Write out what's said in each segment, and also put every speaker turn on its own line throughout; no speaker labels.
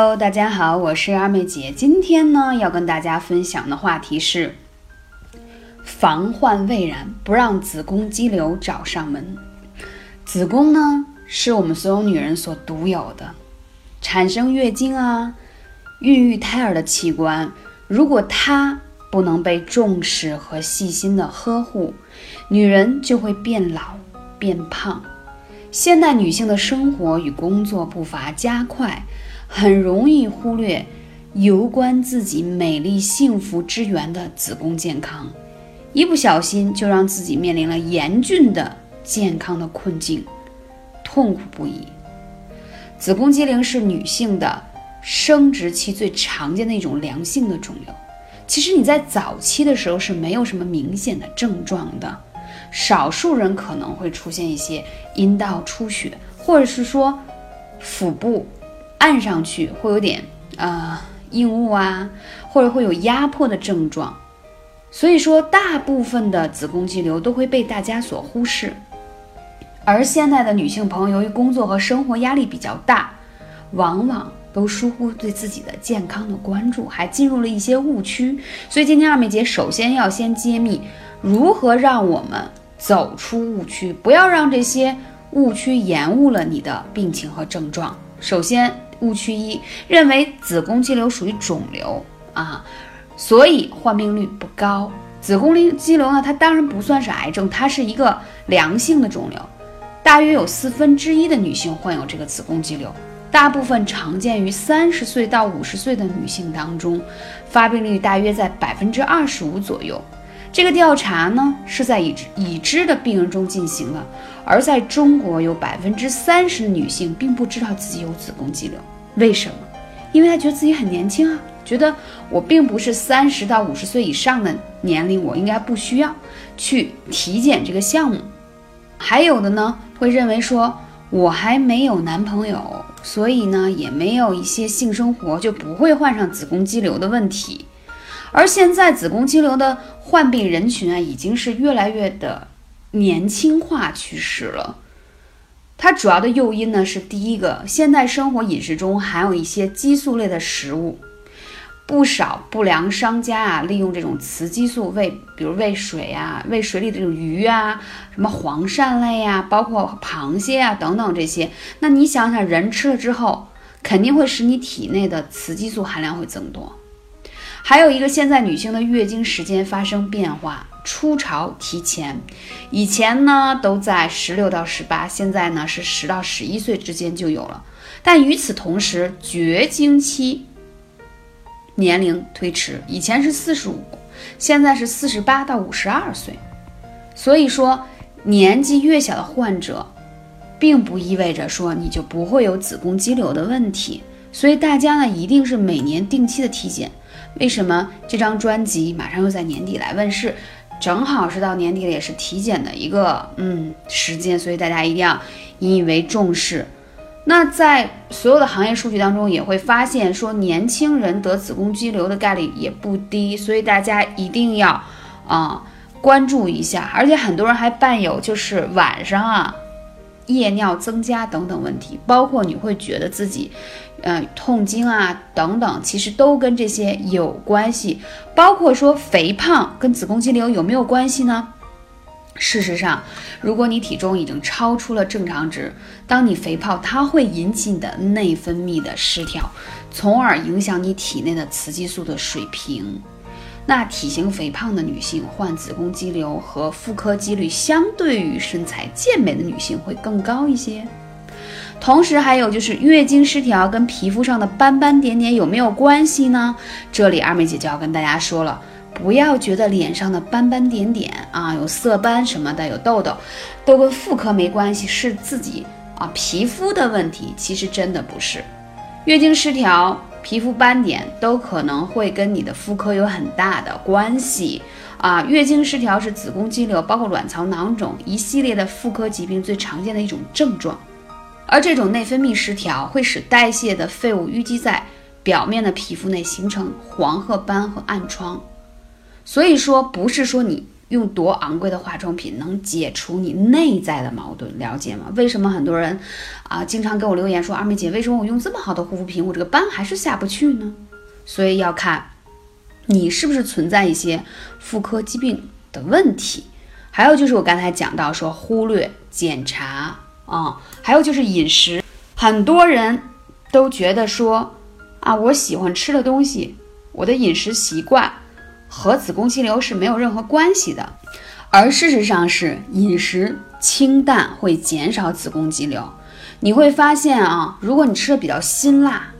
Hello，大家好，我是二妹姐。今天呢，要跟大家分享的话题是防患未然，不让子宫肌瘤找上门。子宫呢，是我们所有女人所独有的，产生月经啊、孕育胎儿的器官。如果它不能被重视和细心的呵护，女人就会变老、变胖。现代女性的生活与工作步伐加快。很容易忽略攸关自己美丽幸福之源的子宫健康，一不小心就让自己面临了严峻的健康的困境，痛苦不已。子宫肌瘤是女性的生殖期最常见的一种良性的肿瘤。其实你在早期的时候是没有什么明显的症状的，少数人可能会出现一些阴道出血，或者是说腹部。按上去会有点呃硬物啊，或者会有压迫的症状，所以说大部分的子宫肌瘤都会被大家所忽视。而现在的女性朋友由于工作和生活压力比较大，往往都疏忽对自己的健康的关注，还进入了一些误区。所以今天二妹姐首先要先揭秘如何让我们走出误区，不要让这些误区延误了你的病情和症状。首先。误区一认为子宫肌瘤属于肿瘤啊，所以患病率不高。子宫肌瘤呢，它当然不算是癌症，它是一个良性的肿瘤，大约有四分之一的女性患有这个子宫肌瘤，大部分常见于三十岁到五十岁的女性当中，发病率大约在百分之二十五左右。这个调查呢是在已知已知的病人中进行的，而在中国有百分之三十的女性并不知道自己有子宫肌瘤，为什么？因为她觉得自己很年轻啊，觉得我并不是三十到五十岁以上的年龄，我应该不需要去体检这个项目。还有的呢会认为说我还没有男朋友，所以呢也没有一些性生活，就不会患上子宫肌瘤的问题。而现在子宫肌瘤的患病人群啊，已经是越来越的年轻化趋势了。它主要的诱因呢是第一个，现代生活饮食中含有一些激素类的食物，不少不良商家啊利用这种雌激素喂，比如喂水啊，喂水里的这种鱼啊，什么黄鳝类呀，包括螃蟹啊等等这些。那你想想，人吃了之后，肯定会使你体内的雌激素含量会增多。还有一个，现在女性的月经时间发生变化，初潮提前。以前呢都在十六到十八，现在呢是十到十一岁之间就有了。但与此同时，绝经期年龄推迟，以前是四十五，现在是四十八到五十二岁。所以说，年纪越小的患者，并不意味着说你就不会有子宫肌瘤的问题。所以大家呢，一定是每年定期的体检。为什么这张专辑马上又在年底来问世？正好是到年底了，也是体检的一个嗯时间，所以大家一定要引以为重视。那在所有的行业数据当中，也会发现说年轻人得子宫肌瘤的概率也不低，所以大家一定要啊关注一下。而且很多人还伴有就是晚上啊。夜尿增加等等问题，包括你会觉得自己，呃，痛经啊等等，其实都跟这些有关系。包括说肥胖跟子宫肌瘤有没有关系呢？事实上，如果你体重已经超出了正常值，当你肥胖，它会引起你的内分泌的失调，从而影响你体内的雌激素的水平。那体型肥胖的女性患子宫肌瘤和妇科几率，相对于身材健美的女性会更高一些。同时，还有就是月经失调跟皮肤上的斑斑点点有没有关系呢？这里二妹姐就要跟大家说了，不要觉得脸上的斑斑点点啊，有色斑什么的，有痘痘，都跟妇科没关系，是自己啊皮肤的问题。其实真的不是，月经失调。皮肤斑点都可能会跟你的妇科有很大的关系啊！月经失调是子宫肌瘤，包括卵巢囊肿一系列的妇科疾病最常见的一种症状。而这种内分泌失调会使代谢的废物淤积在表面的皮肤内，形成黄褐斑和暗疮。所以说，不是说你用多昂贵的化妆品能解除你内在的矛盾，了解吗？为什么很多人啊经常给我留言说二妹姐，为什么我用这么好的护肤品，我这个斑还是下不去呢？所以要看你是不是存在一些妇科疾病的问题，还有就是我刚才讲到说忽略检查啊，还有就是饮食，很多人都觉得说啊，我喜欢吃的东西，我的饮食习惯。和子宫肌瘤是没有任何关系的，而事实上是饮食清淡会减少子宫肌瘤。你会发现啊，如果你吃的比较辛辣、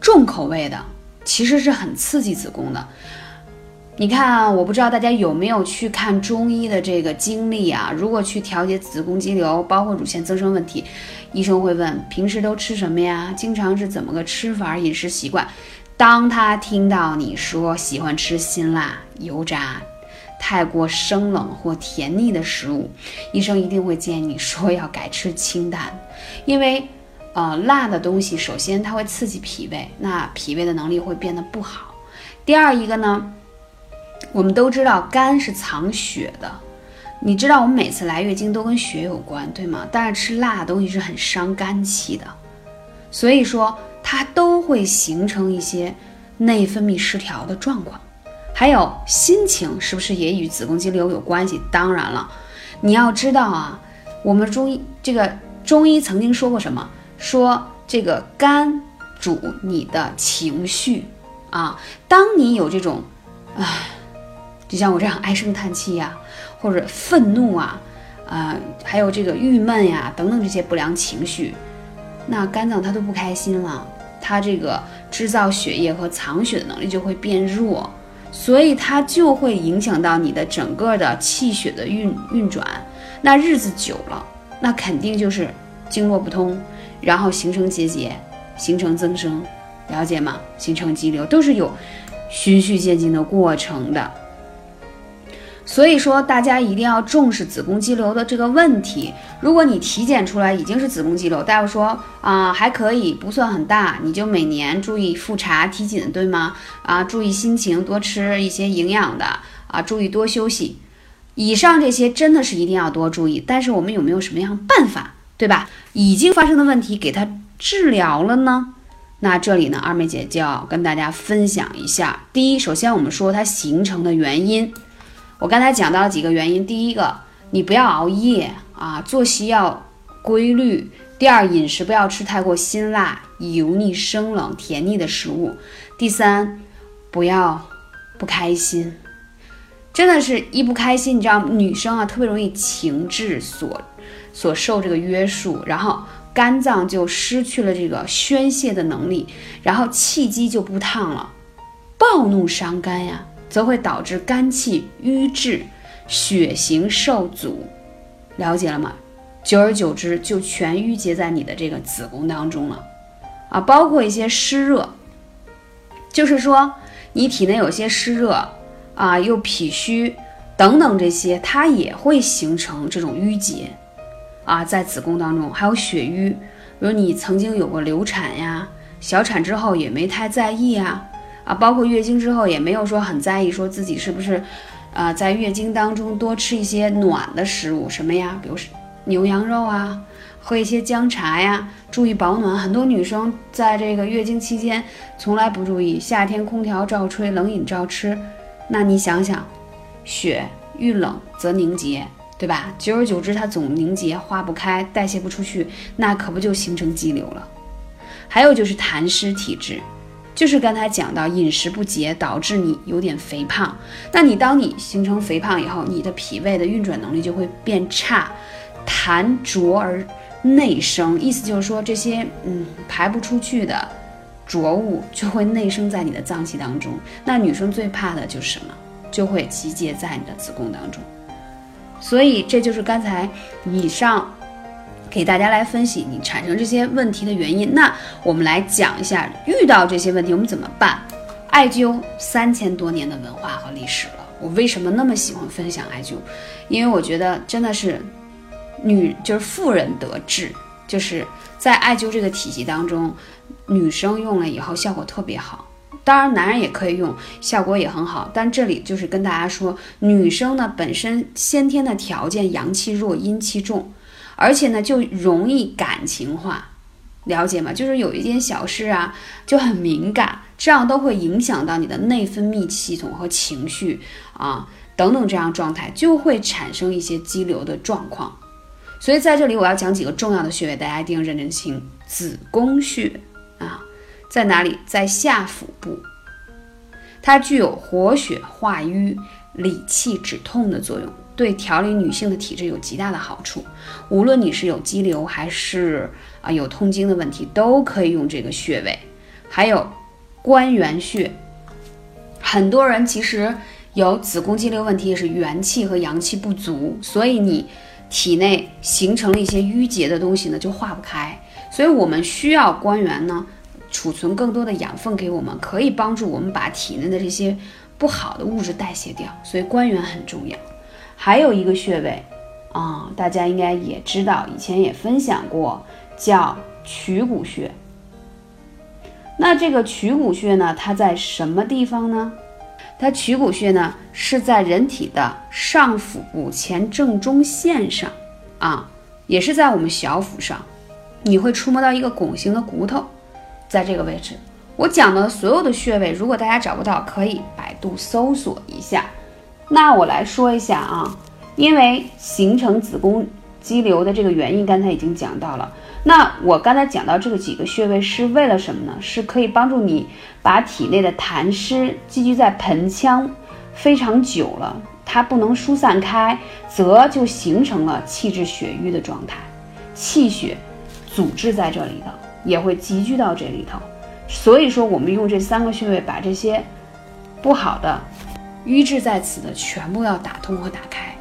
重口味的，其实是很刺激子宫的。你看，啊我不知道大家有没有去看中医的这个经历啊？如果去调节子宫肌瘤，包括乳腺增生问题，医生会问平时都吃什么呀？经常是怎么个吃法？饮食习惯？当他听到你说喜欢吃辛辣、油炸、太过生冷或甜腻的食物，医生一定会建议你说要改吃清淡，因为，呃，辣的东西首先它会刺激脾胃，那脾胃的能力会变得不好。第二一个呢，我们都知道肝是藏血的，你知道我们每次来月经都跟血有关，对吗？但是吃辣的东西是很伤肝气的，所以说。它都会形成一些内分泌失调的状况，还有心情是不是也与子宫肌瘤有关系？当然了，你要知道啊，我们中医这个中医曾经说过什么？说这个肝主你的情绪啊，当你有这种，唉，就像我这样唉声叹气呀，或者愤怒啊，啊，还有这个郁闷呀等等这些不良情绪。那肝脏它都不开心了，它这个制造血液和藏血的能力就会变弱，所以它就会影响到你的整个的气血的运运转。那日子久了，那肯定就是经络不通，然后形成结节，形成增生，了解吗？形成肌瘤都是有循序渐进的过程的。所以说，大家一定要重视子宫肌瘤的这个问题。如果你体检出来已经是子宫肌瘤，大夫说啊还可以，不算很大，你就每年注意复查体检，对吗？啊，注意心情，多吃一些营养的啊，注意多休息。以上这些真的是一定要多注意。但是我们有没有什么样办法，对吧？已经发生的问题给它治疗了呢？那这里呢，二妹姐就要跟大家分享一下。第一，首先我们说它形成的原因。我刚才讲到了几个原因，第一个，你不要熬夜啊，作息要规律；第二，饮食不要吃太过辛辣、油腻、生冷、甜腻的食物；第三，不要不开心，真的是一不开心，你知道，女生啊特别容易情志所所受这个约束，然后肝脏就失去了这个宣泄的能力，然后气机就不烫了，暴怒伤肝呀。则会导致肝气瘀滞，血行受阻，了解了吗？久而久之就全淤结在你的这个子宫当中了，啊，包括一些湿热，就是说你体内有些湿热啊，又脾虚等等这些，它也会形成这种淤结，啊，在子宫当中还有血瘀，比如你曾经有过流产呀，小产之后也没太在意啊。啊，包括月经之后也没有说很在意，说自己是不是，呃，在月经当中多吃一些暖的食物，什么呀？比如牛羊肉啊，喝一些姜茶呀，注意保暖。很多女生在这个月经期间从来不注意，夏天空调照吹，冷饮照吃，那你想想，血遇冷则凝结，对吧？久而久之它总凝结，化不开，代谢不出去，那可不就形成肌瘤了？还有就是痰湿体质。就是刚才讲到饮食不节导致你有点肥胖，那你当你形成肥胖以后，你的脾胃的运转能力就会变差，痰浊而内生，意思就是说这些嗯排不出去的浊物就会内生在你的脏器当中。那女生最怕的就是什么？就会集结在你的子宫当中。所以这就是刚才以上。给大家来分析你产生这些问题的原因。那我们来讲一下，遇到这些问题我们怎么办？艾灸三千多年的文化和历史了，我为什么那么喜欢分享艾灸？因为我觉得真的是女就是妇人得志，就是在艾灸这个体系当中，女生用了以后效果特别好。当然男人也可以用，效果也很好。但这里就是跟大家说，女生呢本身先天的条件阳气弱，阴气重，而且呢就容易感情化，了解吗？就是有一件小事啊就很敏感，这样都会影响到你的内分泌系统和情绪啊等等这样状态，就会产生一些肌瘤的状况。所以在这里我要讲几个重要的穴位，大家一定要认真听。子宫穴啊，在哪里？在下腹部，它具有活血化瘀、理气止痛的作用，对调理女性的体质有极大的好处。无论你是有肌瘤还是啊有痛经的问题，都可以用这个穴位。还有关元穴，很多人其实有子宫肌瘤问题，也是元气和阳气不足，所以你。体内形成了一些淤结的东西呢，就化不开，所以我们需要关元呢，储存更多的养分给我们，可以帮助我们把体内的这些不好的物质代谢掉，所以关元很重要。还有一个穴位啊，大家应该也知道，以前也分享过，叫曲骨穴。那这个曲骨穴呢，它在什么地方呢？它曲骨穴呢是在人体的上腹部前正中线上，啊，也是在我们小腹上，你会触摸到一个拱形的骨头，在这个位置。我讲的所有的穴位，如果大家找不到，可以百度搜索一下。那我来说一下啊，因为形成子宫肌瘤的这个原因，刚才已经讲到了。那我刚才讲到这个几个穴位是为了什么呢？是可以帮助你把体内的痰湿积聚在盆腔非常久了，它不能疏散开，则就形成了气滞血瘀的状态，气血阻滞在这里头，也会积聚到这里头。所以说，我们用这三个穴位把这些不好的瘀滞在此的全部要打通和打开。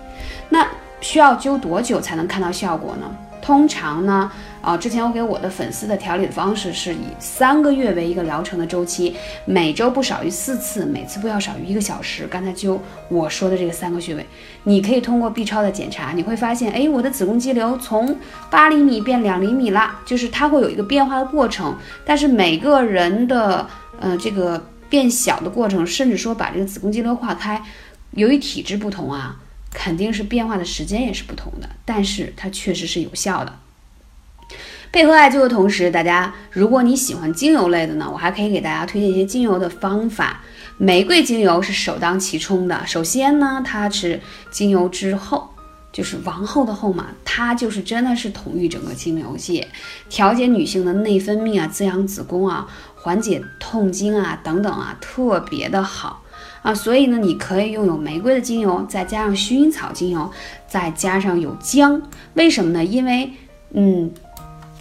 那需要灸多久才能看到效果呢？通常呢，啊，之前我给我的粉丝的调理的方式是以三个月为一个疗程的周期，每周不少于四次，每次不要少于一个小时。刚才就我说的这个三个穴位，你可以通过 B 超的检查，你会发现，哎，我的子宫肌瘤从八厘米变两厘米啦，就是它会有一个变化的过程。但是每个人的，呃，这个变小的过程，甚至说把这个子宫肌瘤化开，由于体质不同啊。肯定是变化的时间也是不同的，但是它确实是有效的。配合艾灸的同时，大家如果你喜欢精油类的呢，我还可以给大家推荐一些精油的方法。玫瑰精油是首当其冲的。首先呢，它是精油之后，就是王后的后嘛，它就是真的是统御整个精油界，调节女性的内分泌啊，滋养子宫啊，缓解痛经啊等等啊，特别的好。啊，所以呢，你可以用有玫瑰的精油，再加上薰衣草精油，再加上有姜。为什么呢？因为，嗯，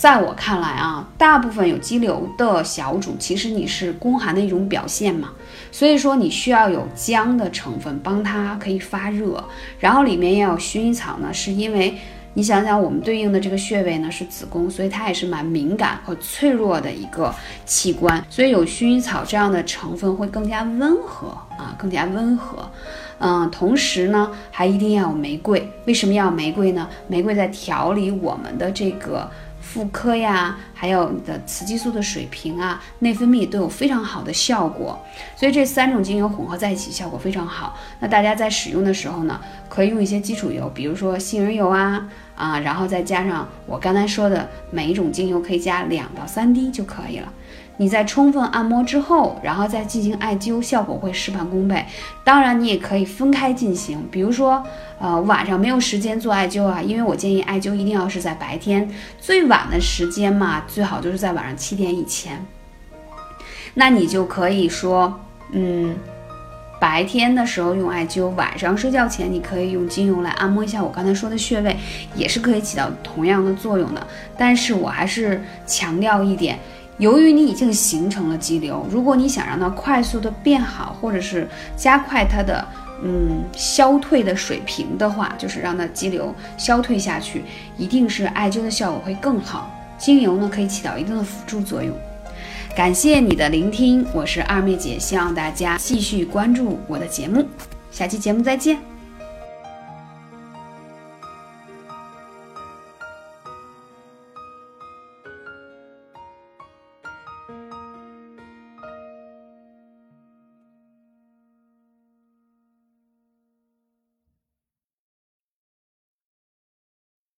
在我看来啊，大部分有肌瘤的小主，其实你是宫寒的一种表现嘛。所以说，你需要有姜的成分，帮它可以发热。然后里面要有薰衣草呢，是因为。你想想，我们对应的这个穴位呢是子宫，所以它也是蛮敏感和脆弱的一个器官，所以有薰衣草这样的成分会更加温和啊，更加温和。嗯，同时呢，还一定要有玫瑰。为什么要玫瑰呢？玫瑰在调理我们的这个。妇科呀，还有你的雌激素的水平啊，内分泌都有非常好的效果，所以这三种精油混合在一起效果非常好。那大家在使用的时候呢，可以用一些基础油，比如说杏仁油啊啊，然后再加上我刚才说的每一种精油可以加两到三滴就可以了。你在充分按摩之后，然后再进行艾灸，效果会事半功倍。当然，你也可以分开进行，比如说，呃，晚上没有时间做艾灸啊，因为我建议艾灸一定要是在白天，最晚的时间嘛，最好就是在晚上七点以前。那你就可以说，嗯，白天的时候用艾灸，晚上睡觉前你可以用精油来按摩一下我刚才说的穴位，也是可以起到同样的作用的。但是我还是强调一点。由于你已经形成了肌瘤，如果你想让它快速的变好，或者是加快它的嗯消退的水平的话，就是让它肌瘤消退下去，一定是艾灸的效果会更好。精油呢可以起到一定的辅助作用。感谢你的聆听，我是二妹姐，希望大家继续关注我的节目，下期节目再见。